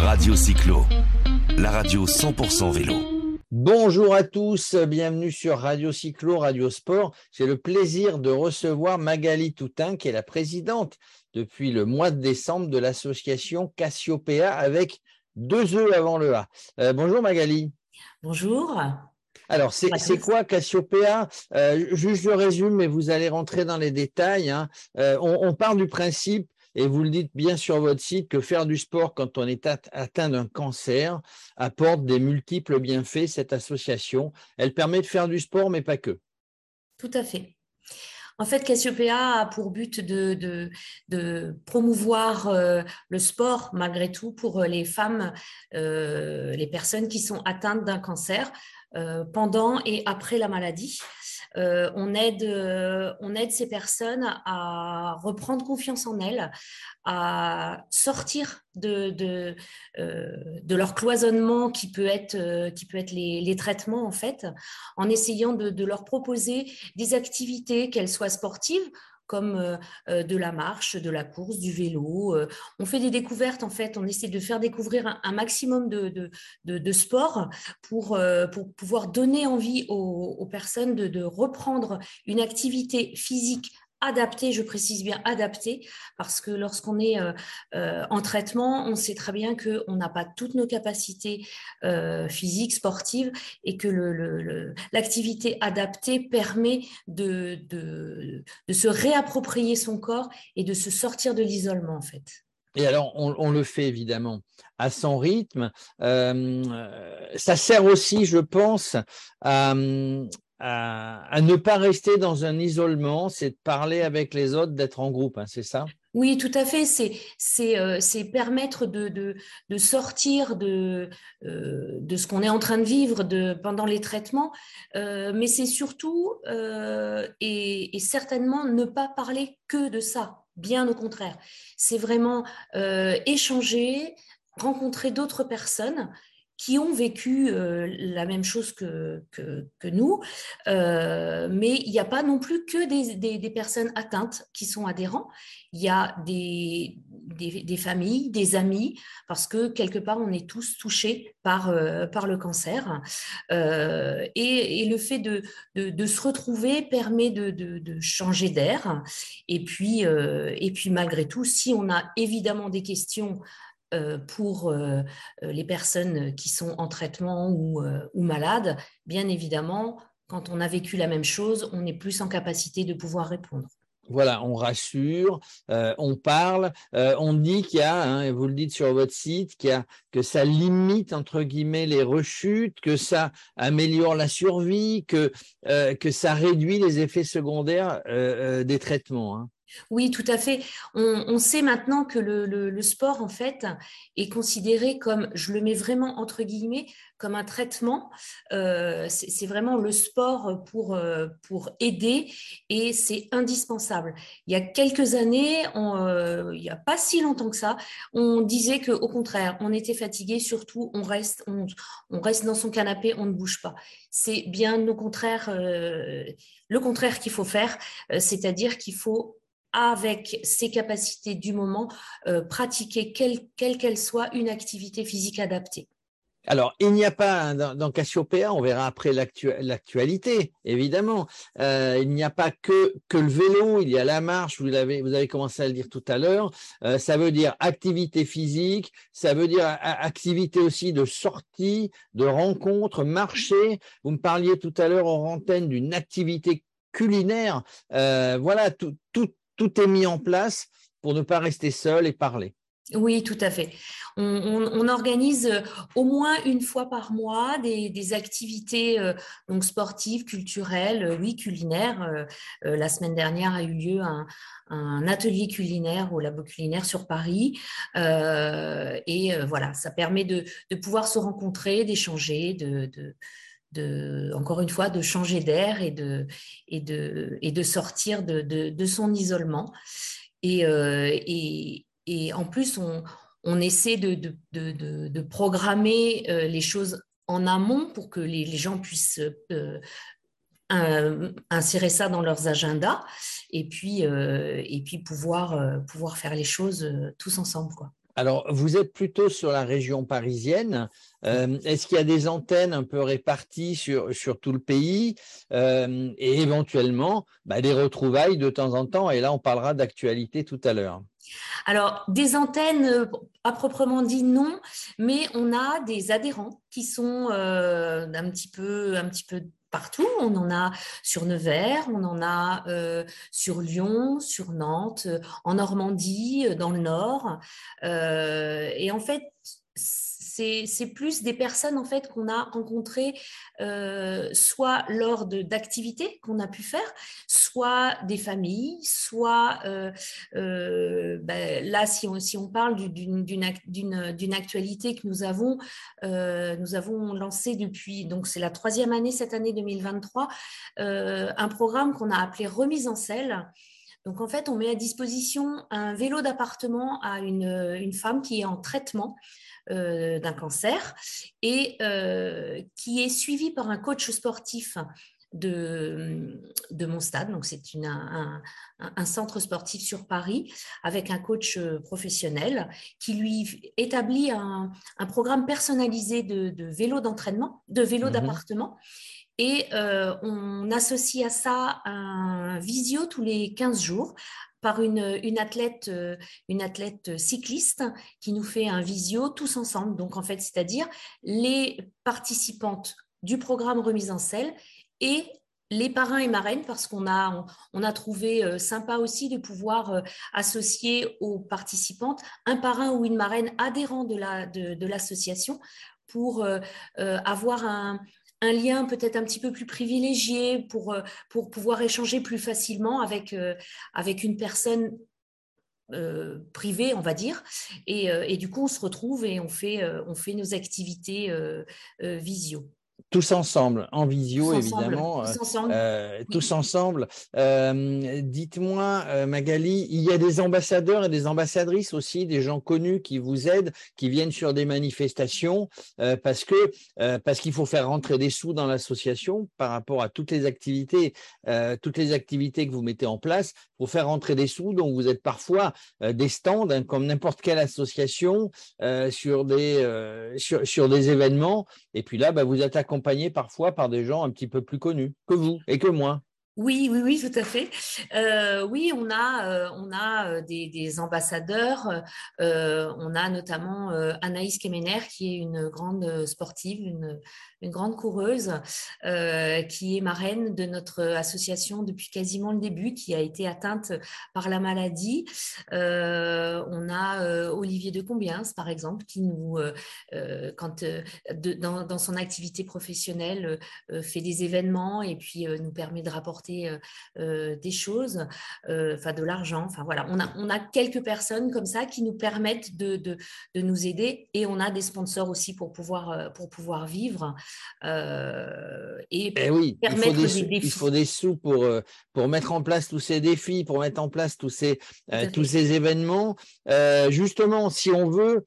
Radio Cyclo, la radio 100% vélo. Bonjour à tous, bienvenue sur Radio Cyclo, Radio Sport. J'ai le plaisir de recevoir Magali Toutin, qui est la présidente depuis le mois de décembre de l'association Cassiopeia avec deux E avant le A. Euh, bonjour Magali. Bonjour. Alors, c'est quoi Cassiopeia euh, Juste je résume, mais vous allez rentrer dans les détails. Hein. Euh, on, on part du principe et vous le dites bien sur votre site que faire du sport quand on est atteint d'un cancer apporte des multiples bienfaits. Cette association, elle permet de faire du sport, mais pas que. Tout à fait. En fait, Cassiopeia a pour but de, promouvoir euh, le sport, malgré tout, pour les femmes, euh, les personnes qui sont atteintes d'un cancer euh, pendant et après la maladie. Euh, on, aide, euh, on aide ces personnes à reprendre confiance en elles, à sortir de, euh, leur cloisonnement qui peut être, qui peut être les, traitements, en fait, en essayant de leur proposer des activités, qu'elles soient sportives comme euh, euh, de la marche, de la course, du vélo. Euh. On fait des découvertes, en fait, on essaie de faire découvrir un, maximum de, de, de, sport pour, pouvoir donner envie aux, personnes de reprendre une activité physique adapté, je précise bien adapté, parce que lorsqu'on est euh, euh, en traitement, on sait très bien qu'on n'a pas toutes nos capacités euh, physiques, sportives, et que l'activité adaptée permet de, se réapproprier son corps et de se sortir de l'isolement, en fait. Et alors, on, le fait évidemment à son rythme. ça sert aussi, je pense, à, à, ne pas rester dans un isolement, c'est de parler avec les autres, d'être en groupe, hein, c'est ça? Oui, tout à fait. C'est euh, permettre de, de, de, sortir de, euh, de ce qu'on est en train de vivre de, pendant les traitements, euh, mais c'est surtout et, et, certainement ne pas parler que de ça, bien au contraire. C'est vraiment échanger, rencontrer d'autres personnes qui ont vécu euh, la même chose que, nous, euh, mais il n'y a pas non plus que des, personnes atteintes qui sont adhérents, il y a des, familles, des amis, parce que quelque part, on est tous touchés par, euh, par le cancer. Et, le fait de, de, de, se retrouver permet de, de changer d'air. Et, puis et puis, malgré tout, si on a évidemment des questions pour euh, euh, les personnes qui sont en traitement ou, malades, bien évidemment, quand on a vécu la même chose, on est plus en capacité de pouvoir répondre. Voilà, on rassure, on parle, on dit qu'il y a, hein, et vous le dites sur votre site, qu'il y a, que ça limite entre guillemets les rechutes, que ça améliore la survie, que, que ça réduit les effets secondaires des traitements. Hein. Oui, tout à fait. On, sait maintenant que le, sport, en fait, est considéré comme, je le mets vraiment entre guillemets, comme un traitement. Euh, c'est vraiment le sport pour, euh, pour aider et c'est indispensable. Il y a quelques années, euh, il n'y a pas si longtemps que ça, on disait qu'au contraire, on était fatigué, surtout on reste, on, on, reste dans son canapé, on ne bouge pas. C'est bien au contraire, le contraire qu'il faut faire, c'est-à-dire qu'il faut avec ses capacités du moment, euh, pratiquer quelle qu'elle soit une activité physique adaptée. Alors, il n'y a pas dans, Cassiopeia, on verra après l'actualité, évidemment. Euh, il n'y a pas que, que le vélo, il y a la marche, vous avez, vous avez commencé à le dire tout à l'heure. Euh, ça veut dire activité physique, ça veut dire activité aussi de sortie, de rencontre, marcher. Vous me parliez tout à l'heure en antenne d'une activité culinaire. voilà, tout, tout, tout est mis en place pour ne pas rester seul et parler. Oui, tout à fait. On, organise euh, au moins une fois par mois des, activités euh, sportives, culturelles, euh, oui, culinaires. la semaine dernière a eu lieu un, atelier culinaire au labo culinaire sur Paris. et voilà, ça permet de, pouvoir se rencontrer, d'échanger, de, encore une fois, de changer d'air et de, de, de sortir de, de, son isolement. Et, euh, en plus, on, essaie de, de programmer euh, les choses en amont pour que les, gens puissent euh, insérer ça dans leurs agendas et puis, pouvoir, pouvoir faire les choses tous ensemble. Alors, vous êtes plutôt sur la région parisienne. Euh, est-ce qu'il y a des antennes un peu réparties sur, sur tout le pays euh, et éventuellement bah, des retrouvailles de temps en temps? Et là, on parlera d'actualité tout à l'heure. Alors, des antennes, euh, à proprement dit, non, mais on a des adhérents qui sont un, petit peu, un petit peu partout. On en a sur Nevers, on en a euh, sur Lyon, sur Nantes, euh, en Normandie, euh, dans le Nord. et en fait, c'est plus des personnes en fait qu'on a rencontrées euh, soit lors d'activités qu'on a pu faire, soit des familles, soit euh, euh, ben, là si on, si on parle d'une actualité que nous avons, nous avons lancé depuis donc c'est la troisième année cette année 2023 un programme qu'on a appelé remise en selle. Donc en fait, on met à disposition un vélo d'appartement à une, une, femme qui est en traitement euh, d'un cancer et euh, qui est suivi par un coach sportif de, de mon stade. Donc, c'est un, un, centre sportif sur Paris avec un coach euh, professionnel qui lui établit un, un programme personnalisé de, de vélo d'entraînement, de vélo mmh d'appartement. Et on associe à ça un visio tous les 15 jours par une, une, athlète, euh, une athlète cycliste qui nous fait un visio tous ensemble. Donc, en fait, c'est-à-dire les participantes du programme Remise en selle et les parrains et marraines, parce qu'on a, on, a trouvé euh, sympa aussi de pouvoir euh, associer aux participantes un parrain ou une marraine adhérent de l'association la, de, de pour avoir un, un lien peut-être un petit peu plus privilégié pour, euh, pour pouvoir échanger plus facilement avec, euh, avec une personne euh, privée, on va dire. Et, et, du coup, on se retrouve et on fait, on fait nos activités visio. Tous ensemble, en visio évidemment. tous ensemble. Euh, tous ensemble. Euh, dites-moi, euh, Magali, il y a des ambassadeurs et des ambassadrices aussi, des gens connus qui vous aident, qui viennent sur des manifestations, parce que parce qu'il faut faire rentrer des sous dans l'association par rapport à toutes les activités, toutes les activités que vous mettez en place pour faire rentrer des sous. Donc vous êtes parfois des stands, hein, comme n'importe quelle association, sur des sur, sur, des événements. Et puis là, bah, vous êtes accompagné parfois par des gens un petit peu plus connus que vous et que moi. Oui, oui, oui, tout à fait. Euh, oui, on a, euh, on a euh, des, ambassadeurs. on a notamment Anaïs Kemener, qui est une grande sportive, une, une grande coureuse, qui est marraine de notre association depuis quasiment le début, qui a été atteinte par la maladie. on a Olivier de Combiens, par exemple, qui nous, quand dans, dans, son activité professionnelle, fait des événements et puis nous permet de rapporter euh, euh, des choses, euh, enfin de l'argent. Enfin voilà, on a, on a quelques personnes comme ça qui nous permettent de, de, de nous aider et on a des sponsors aussi pour pouvoir, pour pouvoir vivre. et, eh oui, il faut, des, il faut, des, sous pour, pour mettre en place tous ces défis, pour mettre en place tous ces, tous ces événements. justement, si on veut,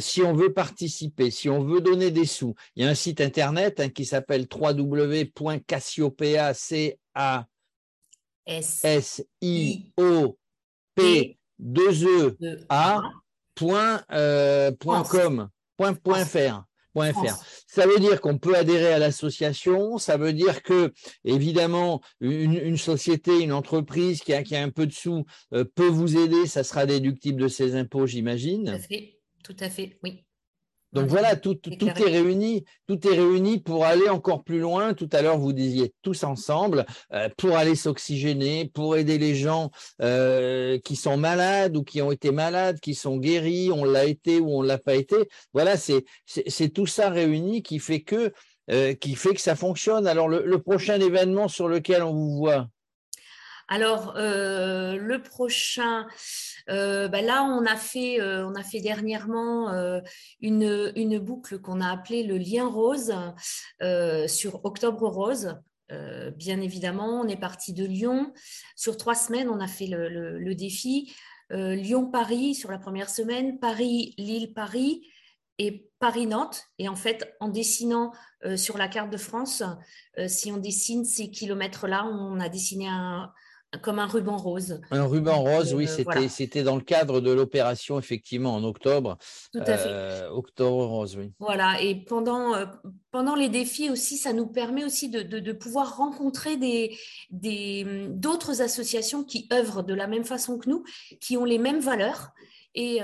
si on veut participer, si on veut donner des sous, il y a un site internet hein, qui s'appelle www.cassiopeac a S I O P 2 A point, point com point, point fr. Point fr. Ça veut dire qu'on peut adhérer à l'association, ça veut dire que, évidemment, une, une société, une entreprise qui a, qui a, un peu de sous euh, peut vous aider, ça sera déductible de ses impôts, j'imagine. Tout à fait, tout à fait, oui. Donc voilà, tout, tout, est réuni, tout est réuni pour aller encore plus loin. Tout à l'heure, vous disiez tous ensemble euh, pour aller s'oxygéner, pour aider les gens euh, qui sont malades ou qui ont été malades, qui sont guéris, on l'a été ou on l'a pas été. Voilà, c'est c'est tout ça réuni qui fait que euh, qui fait que ça fonctionne. Alors le, le prochain événement sur lequel on vous voit. Alors, euh, le prochain, euh, bah là, on a fait, euh, on a fait dernièrement une, boucle qu'on a appelée le lien rose sur Octobre Rose. bien évidemment, on est parti de Lyon. Sur trois semaines, on a fait le, le défi. Lyon-Paris sur la première semaine, Paris-Lille-Paris et Paris-Nantes. Et en fait, en dessinant sur la carte de France, si on dessine ces kilomètres-là, on a dessiné un, comme un ruban rose. Un ruban rose, oui, c'était c'était dans le cadre de l'opération, effectivement, en octobre. Tout à fait. octobre rose, oui. Voilà, et pendant, pendant les défis aussi, ça nous permet aussi de, de, pouvoir rencontrer des, des, d'autres associations qui œuvrent de la même façon que nous, qui ont les mêmes valeurs. Et,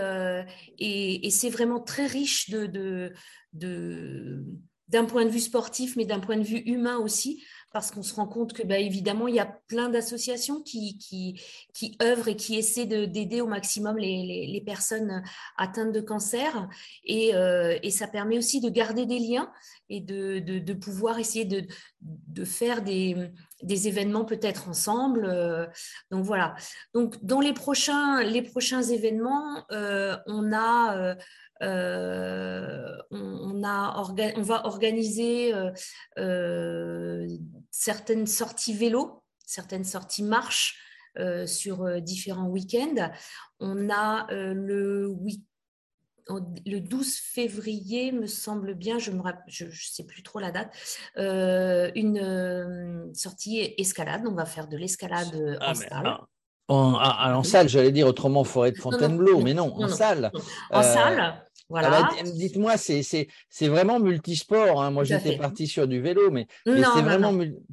et, et c'est vraiment très riche de, de, de d'un point de vue sportif, mais d'un point de vue humain aussi, parce qu'on se rend compte que, bah, évidemment, il y a plein d'associations qui, œuvrent et qui essaient d'aider au maximum les, les, personnes atteintes de cancer. Et, euh, et, ça permet aussi de garder des liens et de, de, pouvoir essayer de, de faire des, des événements peut-être ensemble. Euh. donc voilà. Donc dans les prochains, les prochains événements, euh, on a on, a on, va organiser euh, euh, certaines sorties vélo, certaines sorties marche sur différents week-ends. On a le le 12 février, me semble bien, je ne je, sais plus trop la date, une sortie escalade. On va faire de l'escalade ah, en salle. En, en, salle, j'allais dire autrement forêt de Fontainebleau, mais non, en salle. En salle. Ah bah, voilà. Dites-moi, c'est vraiment multisport. Hein. Moi, j'étais parti sur du vélo, mais, c'est vraiment,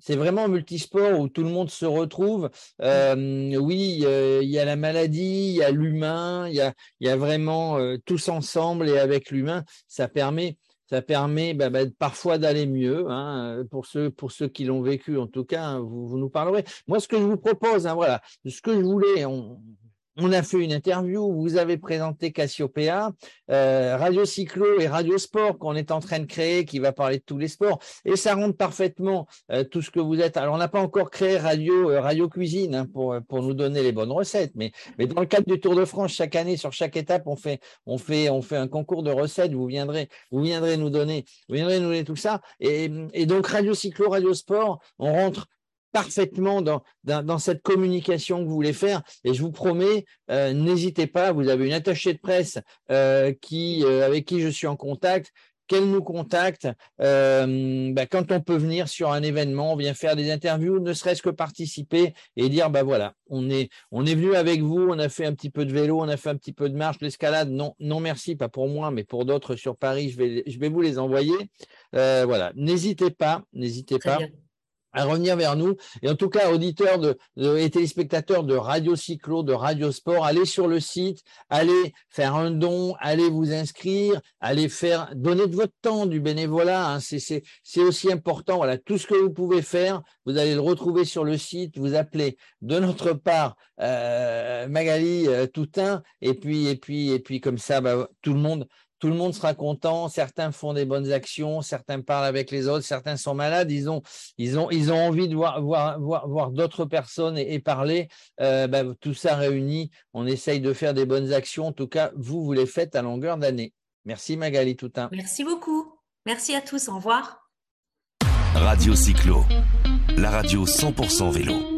vraiment multisport où tout le monde se retrouve. Euh, oui, il y a la maladie, il y a l'humain, il y a, y a, vraiment euh, tous ensemble et avec l'humain, ça permet ça permet bah, bah, parfois d'aller mieux. Hein, pour, ceux, pour ceux qui l'ont vécu, en tout cas, hein, vous, vous, nous parlerez. Moi, ce que je vous propose, hein, voilà, ce que je voulais, on, on a fait une interview, vous avez présenté Cassiopeia, euh, Radio Cyclo et Radio Sport qu'on est en train de créer, qui va parler de tous les sports, et ça rentre parfaitement euh, tout ce que vous êtes. Alors, on n'a pas encore créé Radio, euh, Radio Cuisine hein, pour, pour nous donner les bonnes recettes, mais, mais dans le cadre du Tour de France, chaque année, sur chaque étape, on fait, on fait, on fait un concours de recettes. Vous viendrez, vous viendrez nous donner, vous viendrez nous donner tout ça. Et, et donc, Radio Cyclo, Radio Sport, on rentre parfaitement dans, dans, cette communication que vous voulez faire. Et je vous promets, euh, n'hésitez pas, vous avez une attachée de presse euh, qui, euh, avec qui je suis en contact, qu'elle nous contacte bah, quand on peut venir sur un événement, on vient faire des interviews, ne serait-ce que participer et dire bah voilà, on est on est venu avec vous, on a fait un petit peu de vélo, on a fait un petit peu de marche, l'escalade. Non, non merci, pas pour moi, mais pour d'autres sur Paris, je vais je vais vous les envoyer. voilà, n'hésitez pas, n'hésitez pas à revenir vers nous. Et en tout cas, auditeurs de, et téléspectateurs de Radio Cyclo, de Radio Sport, allez sur le site, allez faire un don, allez vous inscrire, allez faire, donner de votre temps, du bénévolat. Hein, c'est aussi important. Voilà, tout ce que vous pouvez faire, vous allez le retrouver sur le site. Vous appelez de notre part euh, Magali euh, Toutain, et puis et puis et puis comme ça, bah, tout le monde tout le monde sera content. Certains font des bonnes actions, certains parlent avec les autres, certains sont malades. Ils ont, ils ont, ils ont envie de voir, voir, voir, d'autres personnes et, parler. Euh, bah, tout ça réuni, on essaye de faire des bonnes actions. En tout cas, vous, vous les faites à longueur d'année. Merci Magali Toutain. Merci beaucoup. Merci à tous. Au revoir. Radio Cyclo, la radio 100% vélo.